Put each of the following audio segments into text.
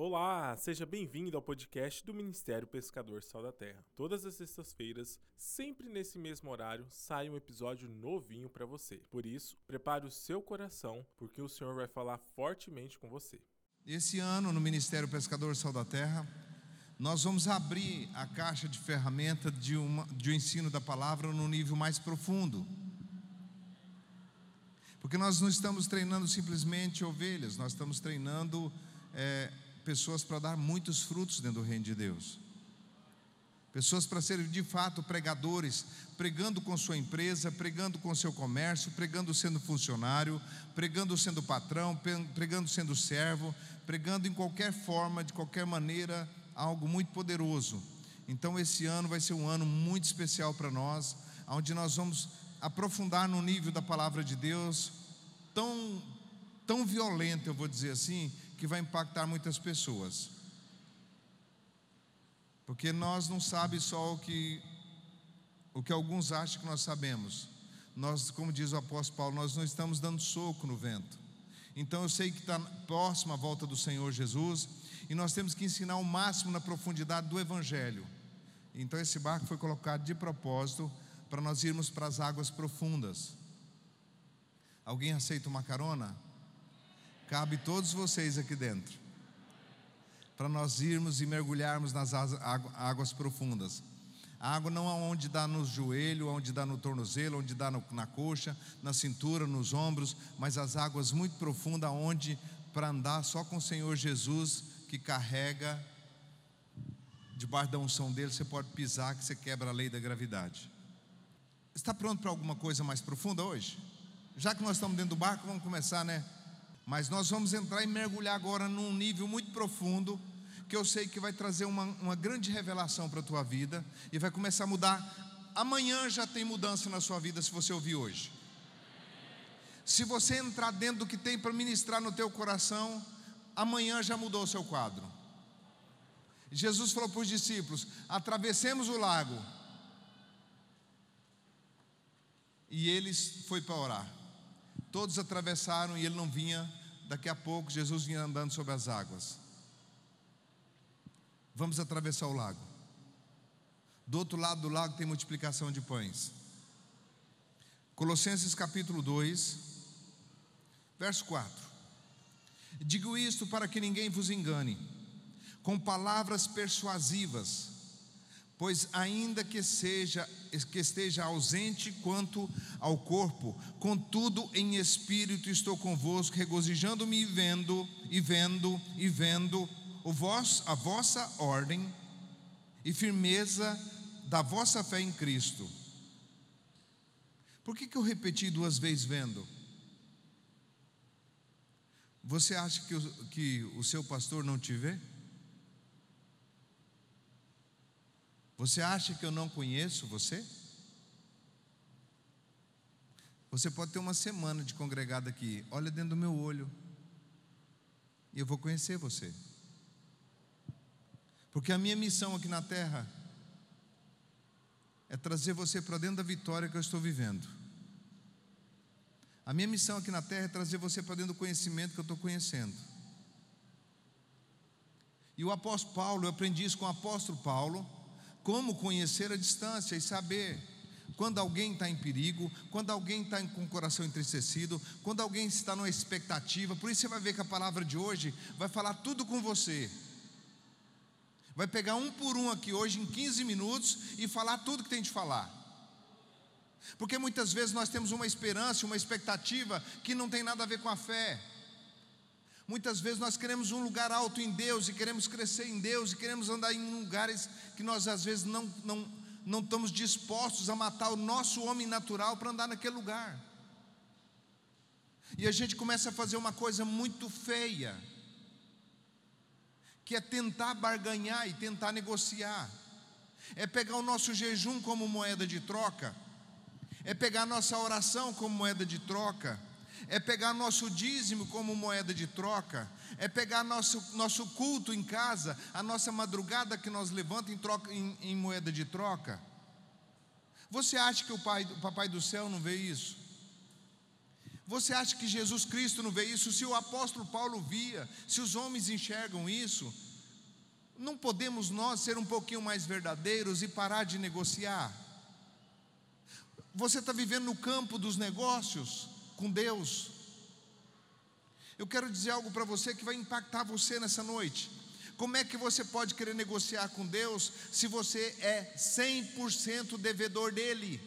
Olá, seja bem-vindo ao podcast do Ministério Pescador Sal da Terra. Todas as sextas-feiras, sempre nesse mesmo horário, sai um episódio novinho para você. Por isso, prepare o seu coração, porque o Senhor vai falar fortemente com você. Esse ano, no Ministério Pescador Sal da Terra, nós vamos abrir a caixa de ferramenta de, uma, de um ensino da palavra no nível mais profundo. Porque nós não estamos treinando simplesmente ovelhas, nós estamos treinando. É, pessoas para dar muitos frutos dentro do reino de Deus. Pessoas para serem de fato pregadores, pregando com sua empresa, pregando com seu comércio, pregando sendo funcionário, pregando sendo patrão, pregando sendo servo, pregando em qualquer forma, de qualquer maneira, algo muito poderoso. Então esse ano vai ser um ano muito especial para nós, onde nós vamos aprofundar no nível da palavra de Deus, tão tão violento, eu vou dizer assim, que vai impactar muitas pessoas. Porque nós não sabemos só o que, o que alguns acham que nós sabemos. Nós, como diz o apóstolo Paulo, nós não estamos dando soco no vento. Então eu sei que está próxima a volta do Senhor Jesus e nós temos que ensinar o máximo na profundidade do Evangelho. Então esse barco foi colocado de propósito para nós irmos para as águas profundas. Alguém aceita uma carona? Cabe todos vocês aqui dentro. Para nós irmos e mergulharmos nas águas profundas. A água não é onde dá no joelho, onde dá no tornozelo, onde dá no, na coxa, na cintura, nos ombros, mas as águas muito profundas, onde para andar só com o Senhor Jesus, que carrega, debaixo da unção dele, você pode pisar, que você quebra a lei da gravidade. Está pronto para alguma coisa mais profunda hoje? Já que nós estamos dentro do barco, vamos começar, né? Mas nós vamos entrar e mergulhar agora num nível muito profundo, que eu sei que vai trazer uma, uma grande revelação para a tua vida e vai começar a mudar. Amanhã já tem mudança na sua vida se você ouvir hoje. Se você entrar dentro do que tem para ministrar no teu coração, amanhã já mudou o seu quadro. Jesus falou para os discípulos: atravessemos o lago. E eles foi para orar. Todos atravessaram e ele não vinha. Daqui a pouco Jesus vinha andando sobre as águas. Vamos atravessar o lago. Do outro lado do lago tem multiplicação de pães. Colossenses capítulo 2, verso 4. Digo isto para que ninguém vos engane, com palavras persuasivas Pois ainda que seja que esteja ausente quanto ao corpo, contudo em espírito estou convosco, regozijando-me e vendo e vendo e vendo o a vossa ordem e firmeza da vossa fé em Cristo. Por que, que eu repeti duas vezes vendo? Você acha que o, que o seu pastor não te vê? Você acha que eu não conheço você? Você pode ter uma semana de congregado aqui, olha dentro do meu olho, e eu vou conhecer você. Porque a minha missão aqui na terra é trazer você para dentro da vitória que eu estou vivendo. A minha missão aqui na terra é trazer você para dentro do conhecimento que eu estou conhecendo. E o apóstolo Paulo, eu aprendi isso com o apóstolo Paulo, como conhecer a distância e saber quando alguém está em perigo, quando alguém está com o coração entristecido, quando alguém está numa expectativa. Por isso você vai ver que a palavra de hoje vai falar tudo com você. Vai pegar um por um aqui hoje em 15 minutos e falar tudo que tem de falar. Porque muitas vezes nós temos uma esperança, uma expectativa que não tem nada a ver com a fé. Muitas vezes nós queremos um lugar alto em Deus e queremos crescer em Deus e queremos andar em lugares que nós às vezes não, não, não estamos dispostos a matar o nosso homem natural para andar naquele lugar. E a gente começa a fazer uma coisa muito feia, que é tentar barganhar e tentar negociar, é pegar o nosso jejum como moeda de troca, é pegar a nossa oração como moeda de troca, é pegar nosso dízimo como moeda de troca, é pegar nosso, nosso culto em casa, a nossa madrugada que nós levantamos em, troca, em, em moeda de troca. Você acha que o, pai, o Papai do Céu não vê isso? Você acha que Jesus Cristo não vê isso? Se o apóstolo Paulo via, se os homens enxergam isso, não podemos nós ser um pouquinho mais verdadeiros e parar de negociar? Você está vivendo no campo dos negócios com Deus. Eu quero dizer algo para você que vai impactar você nessa noite. Como é que você pode querer negociar com Deus se você é 100% devedor dele?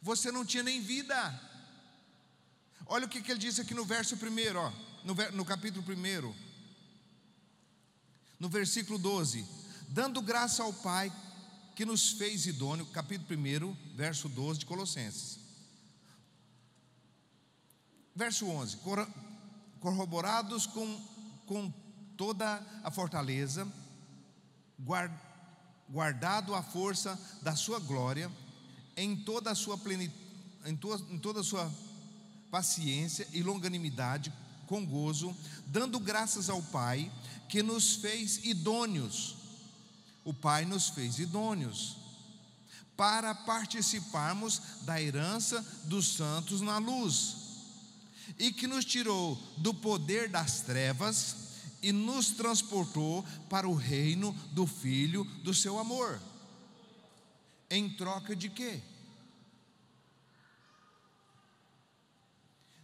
Você não tinha nem vida. Olha o que, que ele diz aqui no verso primeiro, ó, no, no capítulo primeiro, no versículo 12: dando graça ao Pai que nos fez idôneo, capítulo 1, verso 12 de Colossenses. Verso 11: corroborados com, com toda a fortaleza, guardado a força da sua glória, em toda a sua plenitude, em, em toda a sua paciência e longanimidade, com gozo, dando graças ao Pai que nos fez idôneos. O Pai nos fez idôneos para participarmos da herança dos santos na luz e que nos tirou do poder das trevas e nos transportou para o reino do Filho do seu amor. Em troca de quê?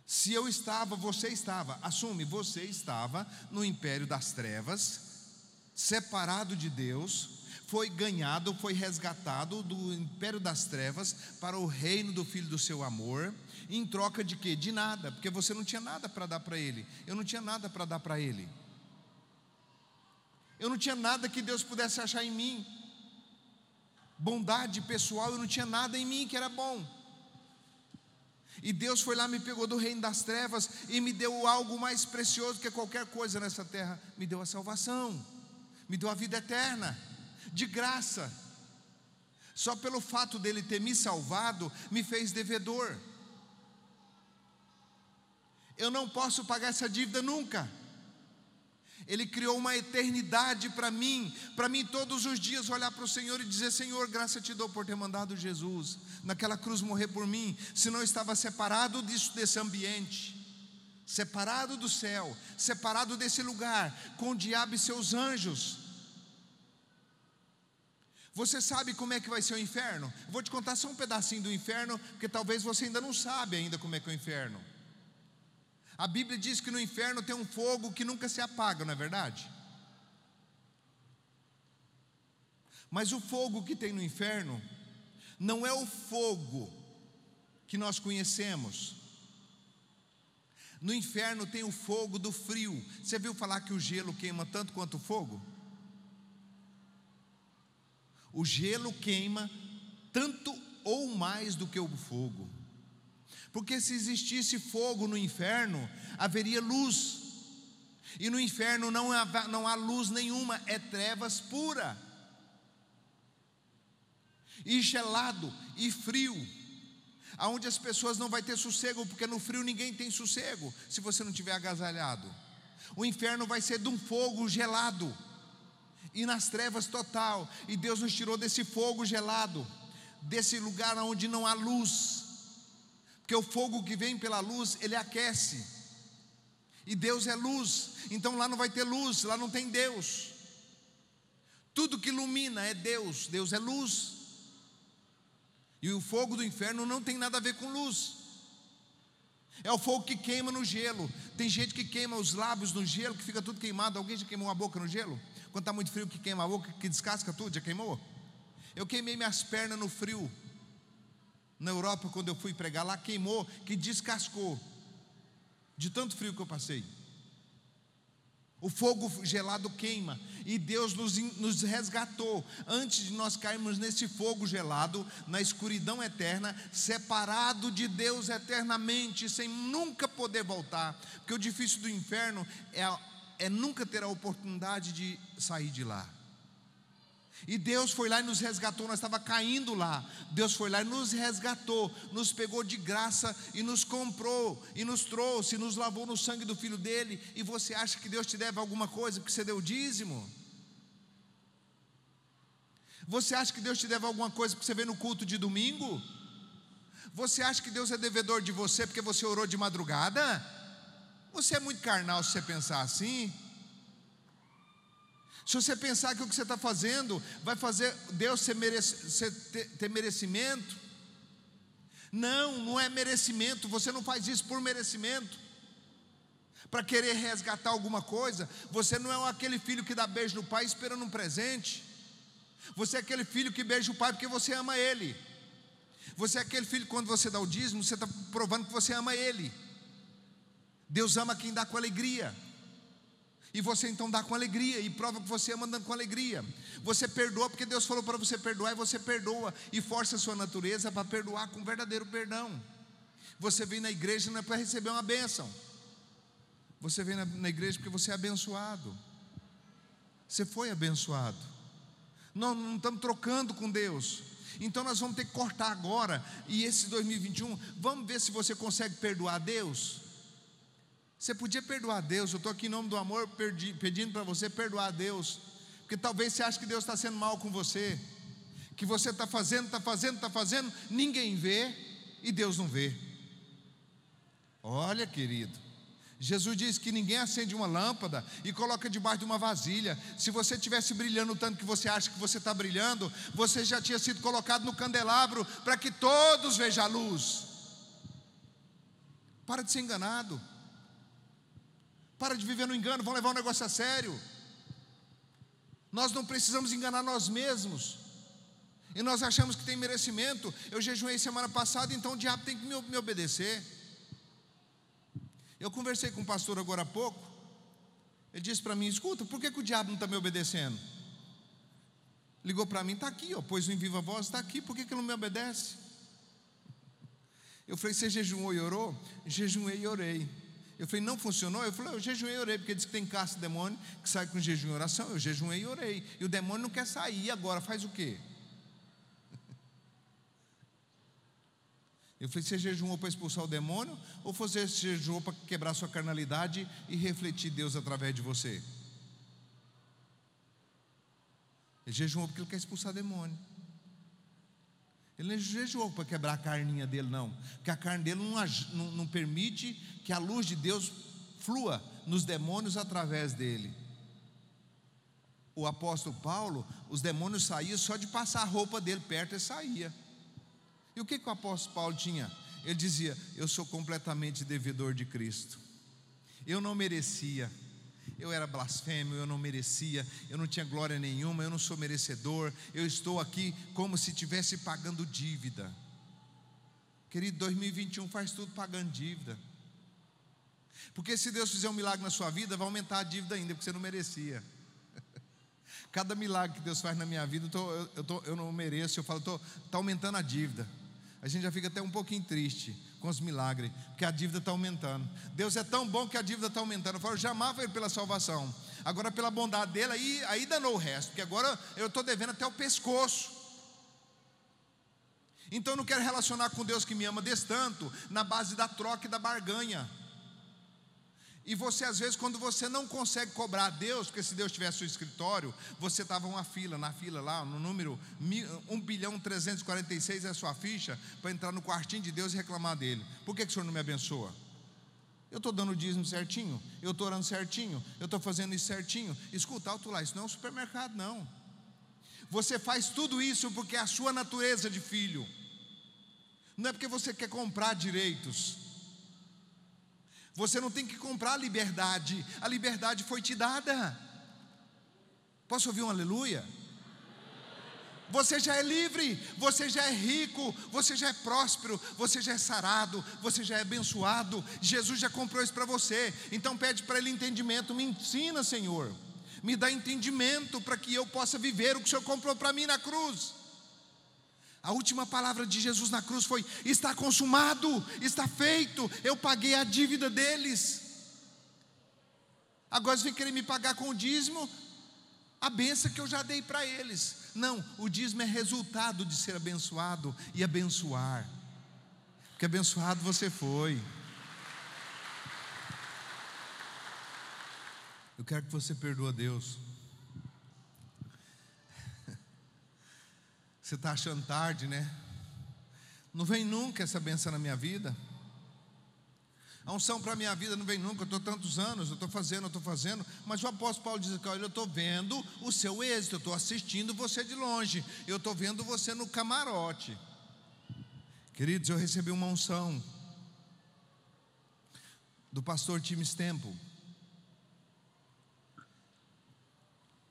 Se eu estava, você estava, assume, você estava no império das trevas, separado de Deus, foi ganhado, foi resgatado do império das trevas para o reino do filho do seu amor, em troca de quê? De nada, porque você não tinha nada para dar para ele. Eu não tinha nada para dar para ele. Eu não tinha nada que Deus pudesse achar em mim. Bondade pessoal, eu não tinha nada em mim que era bom. E Deus foi lá, me pegou do reino das trevas e me deu algo mais precioso que qualquer coisa nessa terra: me deu a salvação, me deu a vida eterna, de graça. Só pelo fato dele ter me salvado, me fez devedor. Eu não posso pagar essa dívida nunca. Ele criou uma eternidade para mim, para mim todos os dias olhar para o Senhor e dizer: Senhor, graça te dou por ter mandado Jesus naquela cruz morrer por mim, senão eu estava separado disso, desse ambiente, separado do céu, separado desse lugar, com o diabo e seus anjos. Você sabe como é que vai ser o inferno? Vou te contar só um pedacinho do inferno, porque talvez você ainda não sabe ainda como é que é o inferno. A Bíblia diz que no inferno tem um fogo que nunca se apaga, não é verdade? Mas o fogo que tem no inferno não é o fogo que nós conhecemos. No inferno tem o fogo do frio. Você viu falar que o gelo queima tanto quanto o fogo? O gelo queima tanto ou mais do que o fogo. Porque se existisse fogo no inferno, haveria luz. E no inferno não há, não há luz nenhuma, é trevas pura. E gelado e frio. Aonde as pessoas não vai ter sossego, porque no frio ninguém tem sossego, se você não tiver agasalhado. O inferno vai ser de um fogo gelado e nas trevas total. E Deus nos tirou desse fogo gelado, desse lugar onde não há luz porque o fogo que vem pela luz, ele aquece. E Deus é luz, então lá não vai ter luz, lá não tem Deus. Tudo que ilumina é Deus, Deus é luz. E o fogo do inferno não tem nada a ver com luz. É o fogo que queima no gelo. Tem gente que queima os lábios no gelo, que fica tudo queimado. Alguém já queimou a boca no gelo? Quando está muito frio, que queima a boca, que descasca tudo, já queimou? Eu queimei minhas pernas no frio. Na Europa, quando eu fui pregar lá, queimou, que descascou, de tanto frio que eu passei. O fogo gelado queima, e Deus nos, nos resgatou. Antes de nós cairmos nesse fogo gelado, na escuridão eterna, separado de Deus eternamente, sem nunca poder voltar, porque o difícil do inferno é, é nunca ter a oportunidade de sair de lá. E Deus foi lá e nos resgatou, nós estava caindo lá. Deus foi lá e nos resgatou, nos pegou de graça e nos comprou e nos trouxe, nos lavou no sangue do filho dele. E você acha que Deus te deve alguma coisa porque você deu dízimo? Você acha que Deus te deve alguma coisa porque você veio no culto de domingo? Você acha que Deus é devedor de você porque você orou de madrugada? Você é muito carnal se você pensar assim. Se você pensar que o que você está fazendo vai fazer Deus ser merece, ter, ter merecimento, não, não é merecimento, você não faz isso por merecimento, para querer resgatar alguma coisa, você não é aquele filho que dá beijo no pai esperando um presente, você é aquele filho que beija o pai porque você ama ele, você é aquele filho que quando você dá o dízimo, você está provando que você ama ele, Deus ama quem dá com alegria. E você então dá com alegria e prova que você ama dando com alegria. Você perdoa porque Deus falou para você perdoar e você perdoa e força a sua natureza para perdoar com verdadeiro perdão. Você vem na igreja não é para receber uma bênção. Você vem na, na igreja porque você é abençoado. Você foi abençoado. Nós não estamos trocando com Deus. Então nós vamos ter que cortar agora. E esse 2021, vamos ver se você consegue perdoar Deus. Você podia perdoar a Deus, eu estou aqui em nome do amor pedindo para você perdoar a Deus, porque talvez você ache que Deus está sendo mal com você, que você está fazendo, está fazendo, está fazendo, ninguém vê e Deus não vê. Olha, querido, Jesus disse que ninguém acende uma lâmpada e coloca debaixo de uma vasilha. Se você tivesse brilhando tanto que você acha que você está brilhando, você já tinha sido colocado no candelabro para que todos vejam a luz. Para de ser enganado. Para de viver no engano, vão levar o negócio a sério. Nós não precisamos enganar nós mesmos. E nós achamos que tem merecimento. Eu jejuei semana passada, então o diabo tem que me, obedecer. Eu conversei com um pastor agora há pouco. Ele disse para mim: escuta, por que, que o diabo não está me obedecendo? Ligou para mim, está aqui, ó, pôs em viva voz, está aqui, por que, que não me obedece? Eu falei: você jejuou e orou? Jejuei e orei. Eu falei, não funcionou? Eu falei, eu jejuei e orei, porque diz que tem caça de demônio que sai com jejum e oração. Eu jejuei e orei. E o demônio não quer sair, agora faz o quê? Eu falei, você jejuou para expulsar o demônio? Ou você jejuou para quebrar sua carnalidade e refletir Deus através de você? Ele jejuou porque ele quer expulsar demônio. Ele não jejuou para quebrar a carninha dele, não. Porque a carne dele não, não, não permite que a luz de Deus flua nos demônios através dele. O apóstolo Paulo, os demônios saíam só de passar a roupa dele perto e saía. E o que, que o apóstolo Paulo tinha? Ele dizia: Eu sou completamente devedor de Cristo. Eu não merecia eu era blasfêmio, eu não merecia, eu não tinha glória nenhuma, eu não sou merecedor, eu estou aqui como se estivesse pagando dívida. Querido, 2021 faz tudo pagando dívida. Porque se Deus fizer um milagre na sua vida, vai aumentar a dívida ainda, porque você não merecia. Cada milagre que Deus faz na minha vida, eu, tô, eu, tô, eu não mereço, eu falo, está aumentando a dívida. A gente já fica até um pouquinho triste com os milagres, porque a dívida está aumentando. Deus é tão bom que a dívida está aumentando. Eu falo, eu já amava Ele pela salvação. Agora, pela bondade dele, aí, aí danou o resto, porque agora eu estou devendo até o pescoço. Então eu não quero relacionar com Deus que me ama desse tanto, na base da troca e da barganha. E você, às vezes, quando você não consegue cobrar a Deus, porque se Deus tivesse seu escritório, você estava uma fila, na fila lá, no número 1 bilhão 346 é a sua ficha, para entrar no quartinho de Deus e reclamar dele. Por que, que o Senhor não me abençoa? Eu estou dando o dízimo certinho, eu estou orando certinho, eu estou fazendo isso certinho. Escuta, alto lá, isso não é um supermercado, não. Você faz tudo isso porque é a sua natureza de filho. Não é porque você quer comprar direitos. Você não tem que comprar a liberdade, a liberdade foi te dada. Posso ouvir um aleluia? Você já é livre, você já é rico, você já é próspero, você já é sarado, você já é abençoado. Jesus já comprou isso para você. Então pede para ele entendimento, me ensina, Senhor. Me dá entendimento para que eu possa viver o que o Senhor comprou para mim na cruz. A última palavra de Jesus na cruz foi: está consumado, está feito, eu paguei a dívida deles. Agora vem querer me pagar com o dízimo, a benção que eu já dei para eles. Não, o dízimo é resultado de ser abençoado e abençoar, porque abençoado você foi. Eu quero que você perdoe a Deus. Você está achando tarde, né? Não vem nunca essa benção na minha vida. A unção para a minha vida não vem nunca, eu estou tantos anos, eu estou fazendo, eu estou fazendo, mas o apóstolo Paulo diz: olha, eu estou vendo o seu êxito, eu estou assistindo você de longe, eu estou vendo você no camarote. Queridos, eu recebi uma unção do pastor Tim Temple.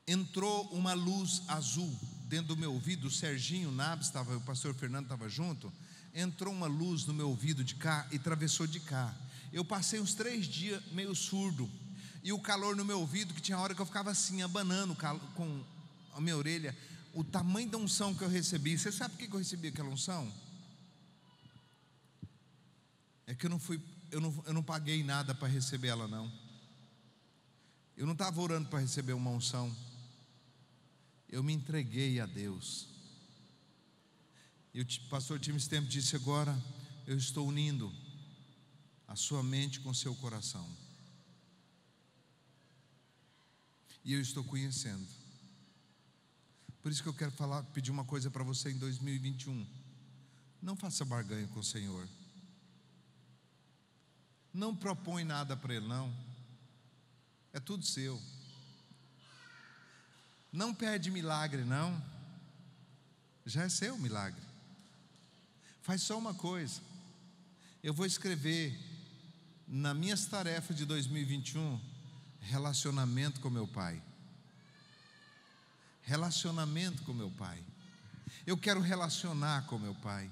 Entrou uma luz azul dentro do meu ouvido, o Serginho Nabes estava, o pastor Fernando estava junto. Entrou uma luz no meu ouvido de cá e atravessou de cá. Eu passei uns três dias meio surdo, e o calor no meu ouvido, que tinha hora que eu ficava assim, abanando com a minha orelha, o tamanho da unção que eu recebi. Você sabe por que eu recebi aquela unção? É que eu não fui, eu não, eu não paguei nada para receber ela, não. Eu não estava orando para receber uma unção. Eu me entreguei a Deus. E o pastor Tim Tempo disse agora, eu estou unindo a sua mente com o seu coração. E eu estou conhecendo. Por isso que eu quero falar, pedir uma coisa para você em 2021. Não faça barganha com o Senhor. Não propõe nada para Ele, não. É tudo seu. Não pede milagre, não. Já é seu milagre. Faz só uma coisa. Eu vou escrever nas minhas tarefas de 2021, relacionamento com meu pai. Relacionamento com meu pai. Eu quero relacionar com meu pai.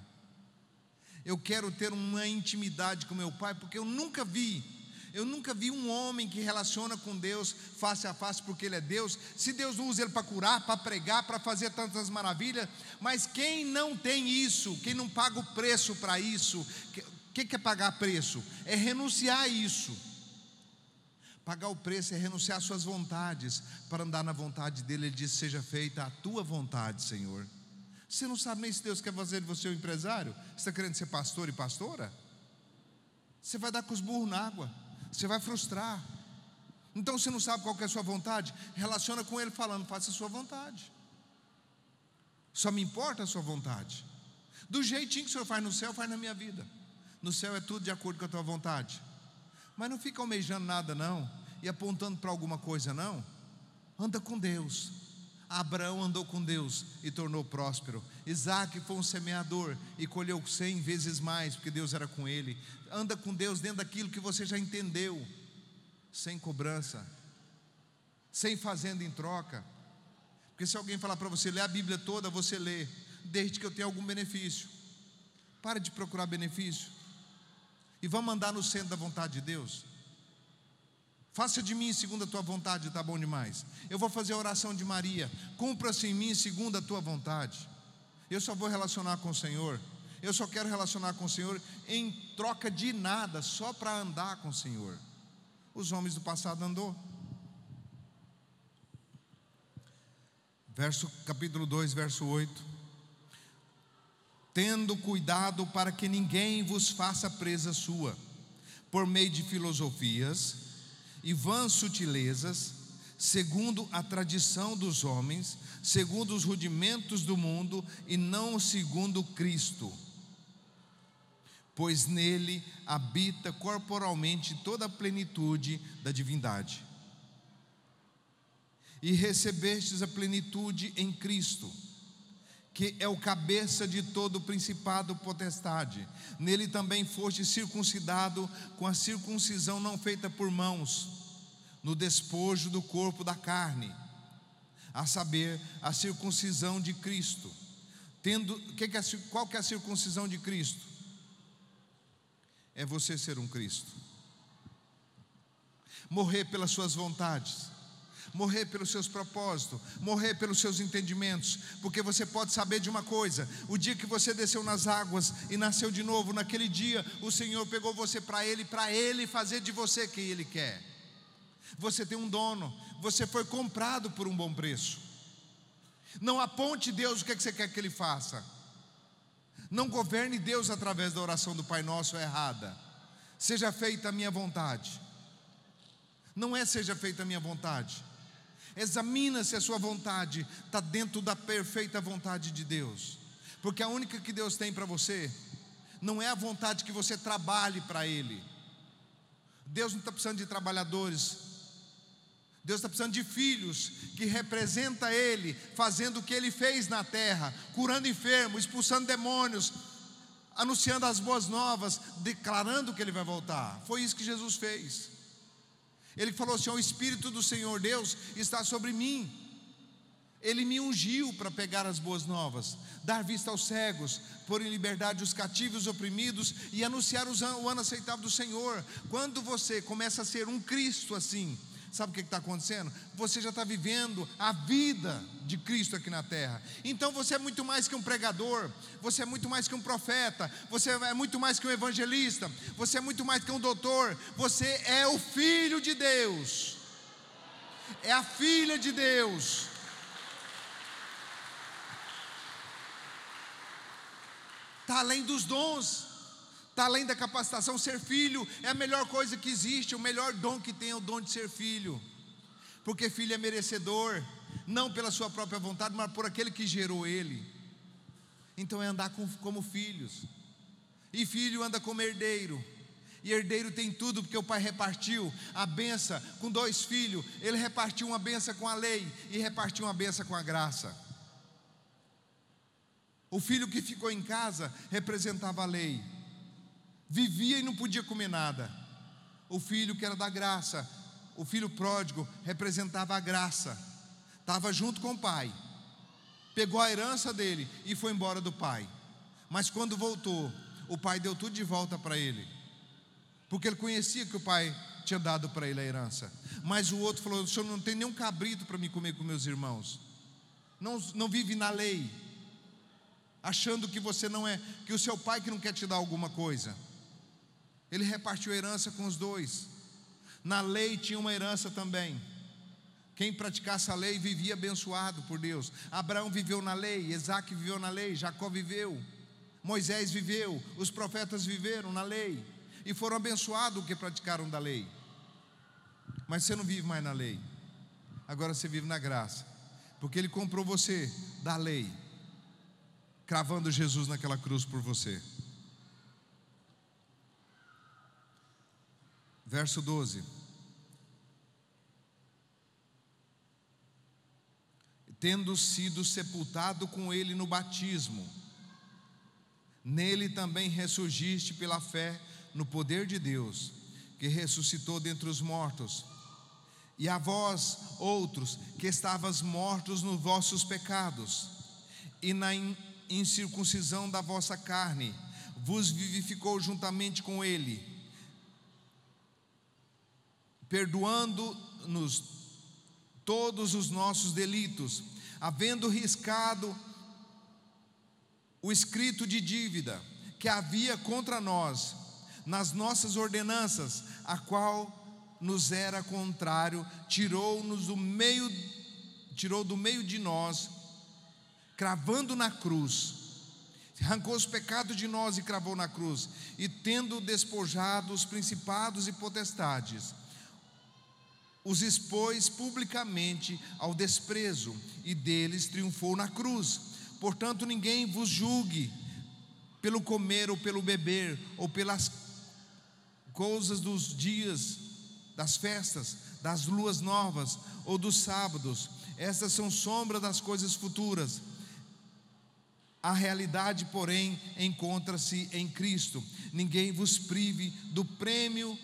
Eu quero ter uma intimidade com meu pai, porque eu nunca vi, eu nunca vi um homem que relaciona com Deus face a face, porque Ele é Deus. Se Deus não usa Ele para curar, para pregar, para fazer tantas maravilhas, mas quem não tem isso, quem não paga o preço para isso, o que é pagar preço? É renunciar a isso. Pagar o preço é renunciar às suas vontades para andar na vontade dele. Ele diz: Seja feita a tua vontade, Senhor. Você não sabe nem se Deus quer fazer de você um empresário? Você está querendo ser pastor e pastora? Você vai dar com os burros na água, você vai frustrar. Então você não sabe qual é a sua vontade? Relaciona com ele falando: faça a sua vontade. Só me importa a sua vontade. Do jeitinho que o Senhor faz no céu, faz na minha vida. No céu é tudo de acordo com a tua vontade. Mas não fica almejando nada, não, e apontando para alguma coisa, não. Anda com Deus. Abraão andou com Deus e tornou próspero. Isaac foi um semeador e colheu cem vezes mais, porque Deus era com ele. Anda com Deus dentro daquilo que você já entendeu, sem cobrança, sem fazenda em troca. Porque se alguém falar para você ler a Bíblia toda, você lê, desde que eu tenha algum benefício. Para de procurar benefício e vamos andar no centro da vontade de Deus. Faça de mim segundo a tua vontade, está bom demais. Eu vou fazer a oração de Maria. Cumpra-se em mim segundo a tua vontade. Eu só vou relacionar com o Senhor. Eu só quero relacionar com o Senhor em troca de nada, só para andar com o Senhor. Os homens do passado andou. Verso capítulo 2, verso 8 tendo cuidado para que ninguém vos faça presa sua, por meio de filosofias e vãs sutilezas, segundo a tradição dos homens, segundo os rudimentos do mundo e não segundo Cristo. Pois nele habita corporalmente toda a plenitude da divindade. E recebestes a plenitude em Cristo que é o cabeça de todo o principado potestade. Nele também foste circuncidado com a circuncisão não feita por mãos, no despojo do corpo da carne, a saber, a circuncisão de Cristo. Tendo, que que é, qual que é a circuncisão de Cristo? É você ser um Cristo. Morrer pelas suas vontades morrer pelos seus propósitos, morrer pelos seus entendimentos, porque você pode saber de uma coisa: o dia que você desceu nas águas e nasceu de novo, naquele dia o Senhor pegou você para Ele, para Ele fazer de você quem Ele quer. Você tem um dono, você foi comprado por um bom preço. Não aponte Deus o que, é que você quer que Ele faça. Não governe Deus através da oração do Pai Nosso errada. Seja feita a minha vontade. Não é seja feita a minha vontade. Examina se a sua vontade está dentro da perfeita vontade de Deus, porque a única que Deus tem para você Não é a vontade que você trabalhe para Ele. Deus não está precisando de trabalhadores. Deus está precisando de filhos que representa Ele, fazendo o que Ele fez na terra, curando enfermos, expulsando demônios, anunciando as boas novas, declarando que Ele vai voltar. Foi isso que Jesus fez. Ele falou assim: O Espírito do Senhor Deus está sobre mim. Ele me ungiu para pegar as boas novas, dar vista aos cegos, pôr em liberdade os cativos, os oprimidos e anunciar o ano aceitável do Senhor. Quando você começa a ser um Cristo assim, sabe o que está acontecendo? Você já está vivendo a vida de Cristo aqui na terra. Então você é muito mais que um pregador, você é muito mais que um profeta, você é muito mais que um evangelista, você é muito mais que um doutor, você é o filho de Deus, é a filha de Deus. está além dos dons, está além da capacitação. Ser filho é a melhor coisa que existe, o melhor dom que tem é o dom de ser filho, porque filho é merecedor, não pela sua própria vontade, mas por aquele que gerou ele. Então é andar com, como filhos, e filho anda como herdeiro. E herdeiro tem tudo, porque o pai repartiu a benção com dois filhos. Ele repartiu uma benção com a lei e repartiu uma benção com a graça. O filho que ficou em casa representava a lei, vivia e não podia comer nada. O filho que era da graça, o filho pródigo, representava a graça, estava junto com o pai, pegou a herança dele e foi embora do pai. Mas quando voltou, o pai deu tudo de volta para ele, porque ele conhecia que o pai tinha dado para ele a herança. Mas o outro falou: O senhor não tem nenhum cabrito para me comer com meus irmãos, não, não vive na lei achando que você não é, que o seu pai que não quer te dar alguma coisa. Ele repartiu a herança com os dois. Na lei tinha uma herança também. Quem praticasse a lei vivia abençoado por Deus. Abraão viveu na lei, Isaac viveu na lei, Jacó viveu, Moisés viveu, os profetas viveram na lei e foram abençoados que praticaram da lei. Mas você não vive mais na lei, agora você vive na graça, porque Ele comprou você da lei cravando Jesus naquela cruz por você. Verso 12. Tendo sido sepultado com ele no batismo, nele também ressurgiste pela fé no poder de Deus, que ressuscitou dentre os mortos. E a vós, outros, que estavas mortos nos vossos pecados, e na incircuncisão da vossa carne, vos vivificou juntamente com Ele, perdoando-nos todos os nossos delitos, havendo riscado o escrito de dívida que havia contra nós, nas nossas ordenanças, a qual nos era contrário, tirou-nos do meio, tirou do meio de nós cravando na cruz, arrancou os pecados de nós e cravou na cruz, e tendo despojado os principados e potestades, os expôs publicamente ao desprezo, e deles triunfou na cruz. Portanto, ninguém vos julgue pelo comer ou pelo beber, ou pelas coisas dos dias, das festas, das luas novas ou dos sábados. Estas são sombra das coisas futuras a realidade, porém, encontra-se em Cristo. Ninguém vos prive do prêmio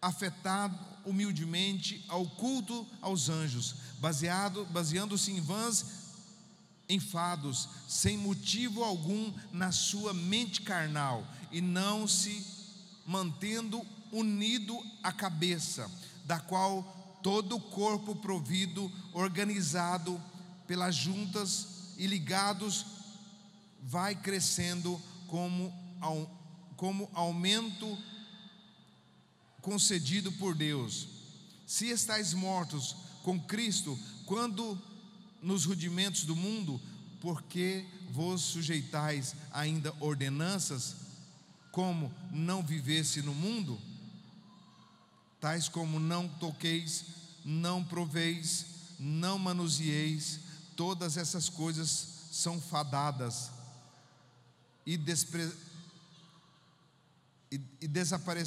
afetado humildemente ao culto aos anjos, baseado, baseando-se em vãs enfados, sem motivo algum na sua mente carnal, e não se mantendo unido à cabeça, da qual todo o corpo provido, organizado pelas juntas e ligados vai crescendo como, como aumento concedido por Deus. Se estáis mortos com Cristo, quando nos rudimentos do mundo, porque vos sujeitais ainda ordenanças, como não vivesse no mundo, tais como não toqueis, não proveis, não manuseeis, todas essas coisas são fadadas e despre, e, e desaparec,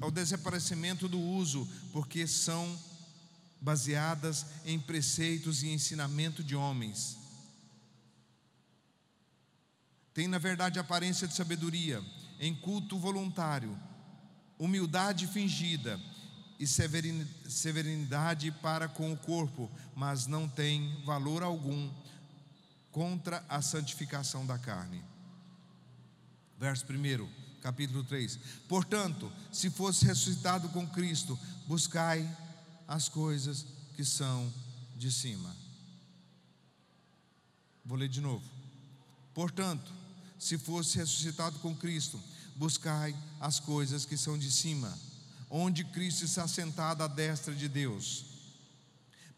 ao desaparecimento do uso, porque são baseadas em preceitos e ensinamento de homens. Tem, na verdade, aparência de sabedoria, em culto voluntário, humildade fingida e severidade para com o corpo, mas não tem valor algum contra a santificação da carne. Verso 1, capítulo 3: Portanto, se fosse ressuscitado com Cristo, buscai as coisas que são de cima. Vou ler de novo. Portanto, se fosse ressuscitado com Cristo, buscai as coisas que são de cima, onde Cristo está sentado à destra de Deus.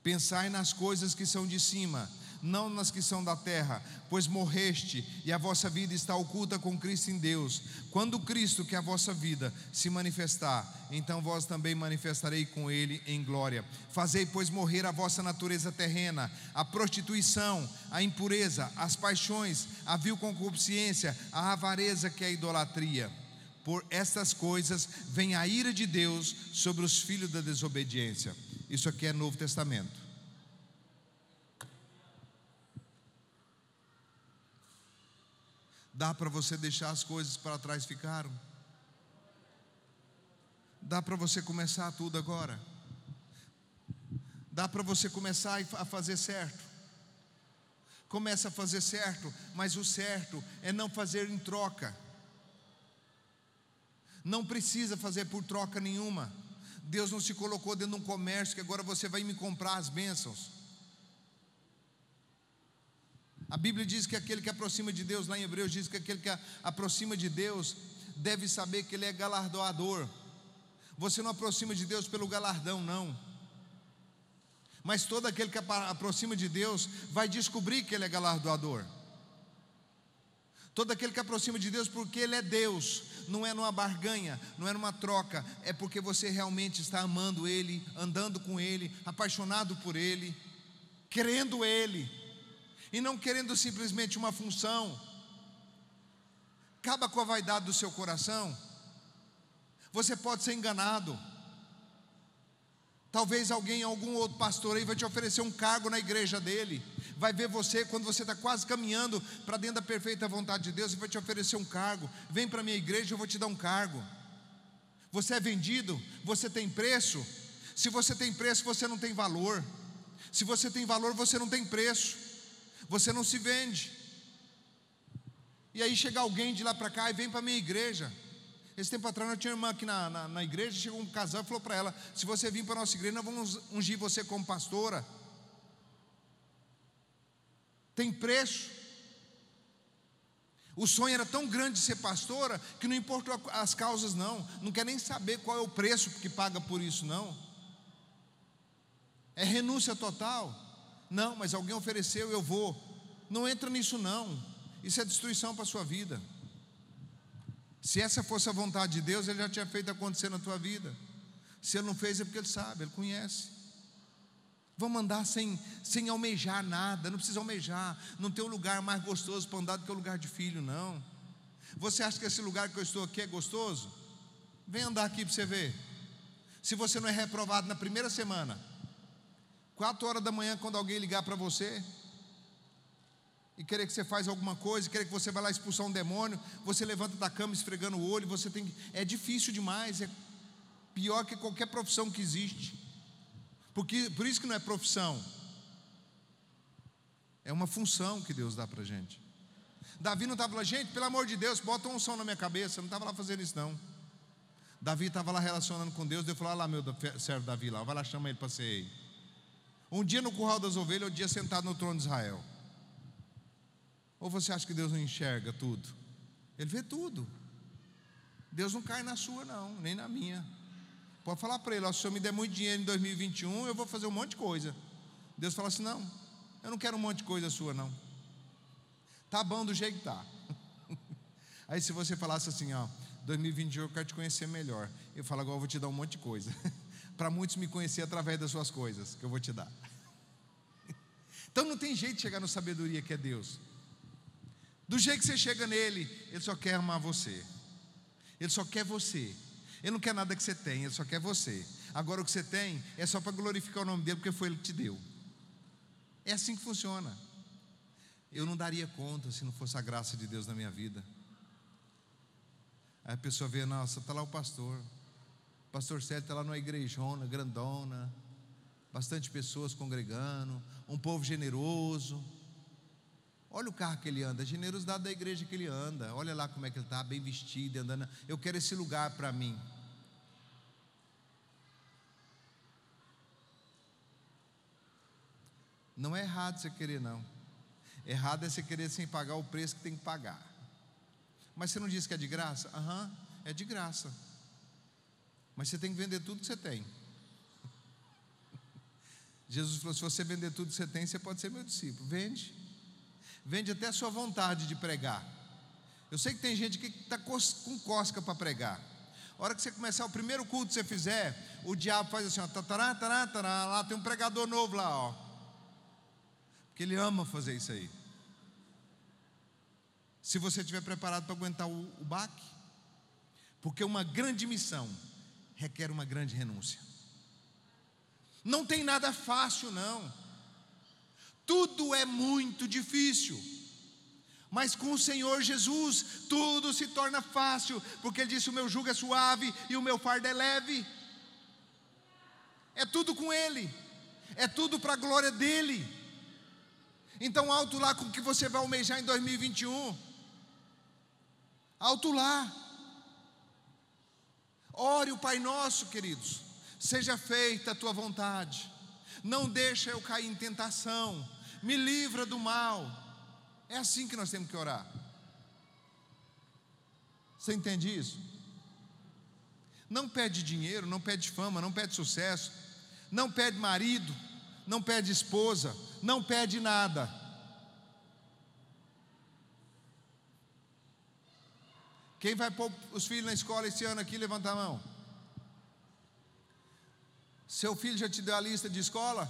Pensai nas coisas que são de cima, não nas que são da terra, pois morreste e a vossa vida está oculta com Cristo em Deus. Quando Cristo, que é a vossa vida, se manifestar, então vós também manifestarei com ele em glória. Fazei, pois, morrer a vossa natureza terrena, a prostituição, a impureza, as paixões, a vil concupiscência, a avareza que é a idolatria. Por estas coisas vem a ira de Deus sobre os filhos da desobediência. Isso aqui é Novo Testamento. Dá para você deixar as coisas para trás ficaram? Dá para você começar tudo agora? Dá para você começar a fazer certo? Começa a fazer certo, mas o certo é não fazer em troca. Não precisa fazer por troca nenhuma. Deus não se colocou dentro de um comércio que agora você vai me comprar as bênçãos. A Bíblia diz que aquele que aproxima de Deus, lá em Hebreus, diz que aquele que aproxima de Deus deve saber que Ele é galardoador. Você não aproxima de Deus pelo galardão, não. Mas todo aquele que aproxima de Deus vai descobrir que Ele é galardoador. Todo aquele que aproxima de Deus porque Ele é Deus, não é numa barganha, não é numa troca, é porque você realmente está amando Ele, andando com Ele, apaixonado por Ele, querendo Ele e não querendo simplesmente uma função. Acaba com a vaidade do seu coração. Você pode ser enganado. Talvez alguém, algum outro pastor aí vai te oferecer um cargo na igreja dele. Vai ver você quando você está quase caminhando para dentro da perfeita vontade de Deus e vai te oferecer um cargo. Vem para a minha igreja, eu vou te dar um cargo. Você é vendido, você tem preço. Se você tem preço, você não tem valor. Se você tem valor, você não tem preço você não se vende. E aí chega alguém de lá para cá e vem para a minha igreja. Esse tempo atrás eu tinha uma irmã aqui na, na, na igreja, chegou um casal e falou para ela: se você vir para a nossa igreja, nós vamos ungir você como pastora. Tem preço. O sonho era tão grande de ser pastora que não importou as causas, não. Não quer nem saber qual é o preço que paga por isso, não. É renúncia total. Não, mas alguém ofereceu, eu vou. Não entra nisso não. Isso é destruição para a sua vida. Se essa fosse a vontade de Deus, Ele já tinha feito acontecer na tua vida. Se Ele não fez, é porque Ele sabe, Ele conhece. Vamos andar sem, sem almejar nada, não precisa almejar, não tem um lugar mais gostoso para andar do que o lugar de filho, não. Você acha que esse lugar que eu estou aqui é gostoso? Vem andar aqui para você ver. Se você não é reprovado na primeira semana, Quatro horas da manhã, quando alguém ligar para você e querer que você faz alguma coisa, querer que você vá lá expulsar um demônio, você levanta da cama esfregando o olho, você tem é difícil demais, é pior que qualquer profissão que existe. Porque por isso que não é profissão. É uma função que Deus dá para gente. Davi não estava lá, gente, pelo amor de Deus, bota um som na minha cabeça. não estava lá fazendo isso, não. Davi estava lá relacionando com Deus. Deus falou: lá, meu servo Davi, lá, vai lá, chama ele para ser. Um dia no curral das ovelhas, um dia sentado no trono de Israel. Ou você acha que Deus não enxerga tudo? Ele vê tudo. Deus não cai na sua, não, nem na minha. Pode falar para ele: ó, se o senhor me der muito dinheiro em 2021, eu vou fazer um monte de coisa. Deus fala assim: não, eu não quero um monte de coisa sua, não. Tá bom do jeito que tá. Aí se você falasse assim, ó, 2021 eu quero te conhecer melhor. Eu falo, agora eu vou te dar um monte de coisa. para muitos me conhecer através das suas coisas que eu vou te dar. Então não tem jeito de chegar na sabedoria que é Deus. Do jeito que você chega nele, ele só quer amar você. Ele só quer você. Ele não quer nada que você tenha, ele só quer você. Agora o que você tem é só para glorificar o nome dele, porque foi ele que te deu. É assim que funciona. Eu não daria conta se não fosse a graça de Deus na minha vida. Aí a pessoa vê, nossa, está lá o pastor. Pastor Sérgio está lá numa igrejona, grandona, bastante pessoas congregando, um povo generoso. Olha o carro que ele anda, a generosidade da igreja que ele anda. Olha lá como é que ele está, bem vestido, andando. Eu quero esse lugar para mim. Não é errado você querer, não. Errado é você querer sem pagar o preço que tem que pagar. Mas você não disse que é de graça? Aham, uhum, é de graça. Mas você tem que vender tudo que você tem. Jesus falou: se você vender tudo que você tem, você pode ser meu discípulo. Vende. Vende até a sua vontade de pregar. Eu sei que tem gente que está com cosca para pregar. A hora que você começar o primeiro culto que você fizer, o diabo faz assim, ó, tatará, tatará, tatará, lá tem um pregador novo lá, ó. Porque ele ama fazer isso aí. Se você estiver preparado para aguentar o, o baque, porque uma grande missão requer uma grande renúncia. Não tem nada fácil, não. Tudo é muito difícil. Mas com o Senhor Jesus, tudo se torna fácil, porque Ele disse: O meu jugo é suave e o meu fardo é leve. É tudo com Ele, é tudo para a glória dEle. Então, alto lá com o que você vai almejar em 2021. Alto lá. Ore o Pai Nosso, queridos. Seja feita a tua vontade. Não deixa eu cair em tentação. Me livra do mal. É assim que nós temos que orar. Você entende isso? Não pede dinheiro, não pede fama, não pede sucesso, não pede marido, não pede esposa, não pede nada. Quem vai pôr os filhos na escola esse ano aqui, levanta a mão. Seu filho já te deu a lista de escola?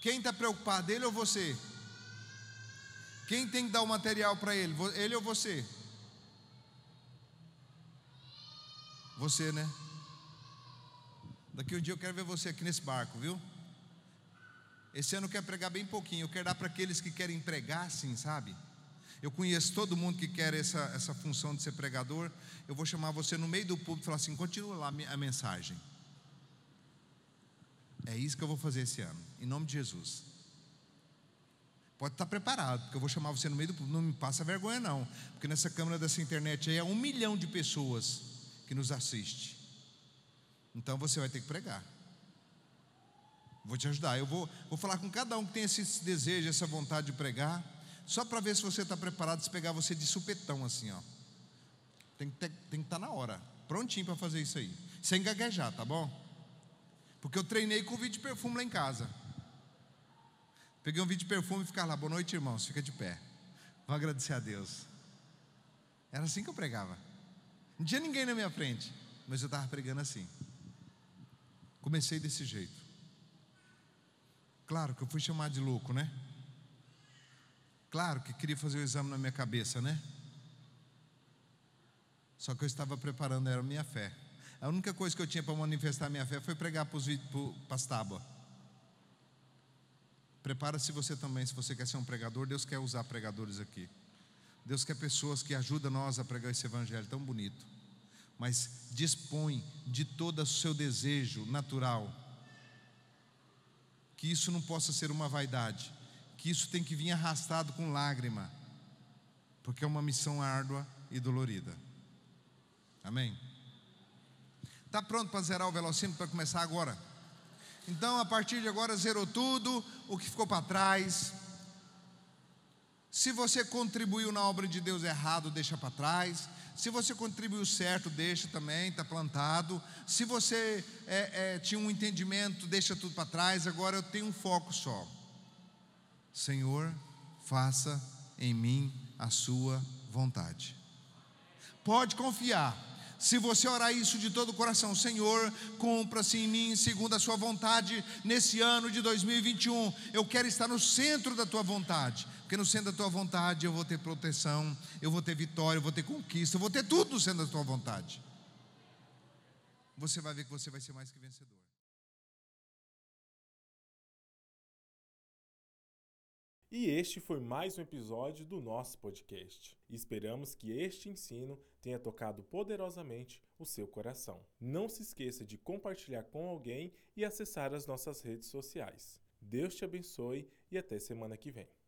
Quem está preocupado, ele ou você? Quem tem que dar o material para ele? Ele ou você? Você, né? Daqui um dia eu quero ver você aqui nesse barco, viu? Esse ano eu quero pregar bem pouquinho. Eu quero dar para aqueles que querem pregar, sim, sabe? Eu conheço todo mundo que quer essa, essa função de ser pregador. Eu vou chamar você no meio do público e falar assim: continua lá a mensagem. É isso que eu vou fazer esse ano, em nome de Jesus. Pode estar preparado, porque eu vou chamar você no meio do público. Não me passa vergonha, não, porque nessa câmera dessa internet aí é um milhão de pessoas que nos assiste. Então você vai ter que pregar. Vou te ajudar. Eu vou, vou falar com cada um que tem esse desejo, essa vontade de pregar. Só para ver se você está preparado, se pegar você de supetão assim, ó. Tem que, ter, estar tá na hora, prontinho para fazer isso aí. Sem gaguejar, tá bom? Porque eu treinei com o vídeo de perfume lá em casa. Peguei um vídeo de perfume e ficar lá, boa noite, irmãos, fica de pé. Vou agradecer a Deus. Era assim que eu pregava. Não tinha ninguém na minha frente, mas eu estava pregando assim. Comecei desse jeito. Claro que eu fui chamado de louco, né? Claro que queria fazer o exame na minha cabeça, né? Só que eu estava preparando, era a minha fé. A única coisa que eu tinha para manifestar minha fé foi pregar para as tábuas. Prepara-se você também, se você quer ser um pregador, Deus quer usar pregadores aqui. Deus quer pessoas que ajudam nós a pregar esse evangelho tão bonito. Mas dispõe de todo o seu desejo natural. Que isso não possa ser uma vaidade, que isso tem que vir arrastado com lágrima, porque é uma missão árdua e dolorida. Amém? Está pronto para zerar o velocímetro para começar agora? Então, a partir de agora, zerou tudo, o que ficou para trás. Se você contribuiu na obra de Deus errado, deixa para trás. Se você contribuiu certo, deixa também, está plantado. Se você é, é, tinha um entendimento, deixa tudo para trás. Agora eu tenho um foco só. Senhor, faça em mim a sua vontade. Pode confiar. Se você orar isso de todo o coração, Senhor, cumpra-se em mim segundo a sua vontade nesse ano de 2021. Eu quero estar no centro da tua vontade. Porque no centro da tua vontade eu vou ter proteção, eu vou ter vitória, eu vou ter conquista, eu vou ter tudo no centro da tua vontade. Você vai ver que você vai ser mais que vencedor. E este foi mais um episódio do nosso podcast. Esperamos que este ensino tenha tocado poderosamente o seu coração. Não se esqueça de compartilhar com alguém e acessar as nossas redes sociais. Deus te abençoe e até semana que vem.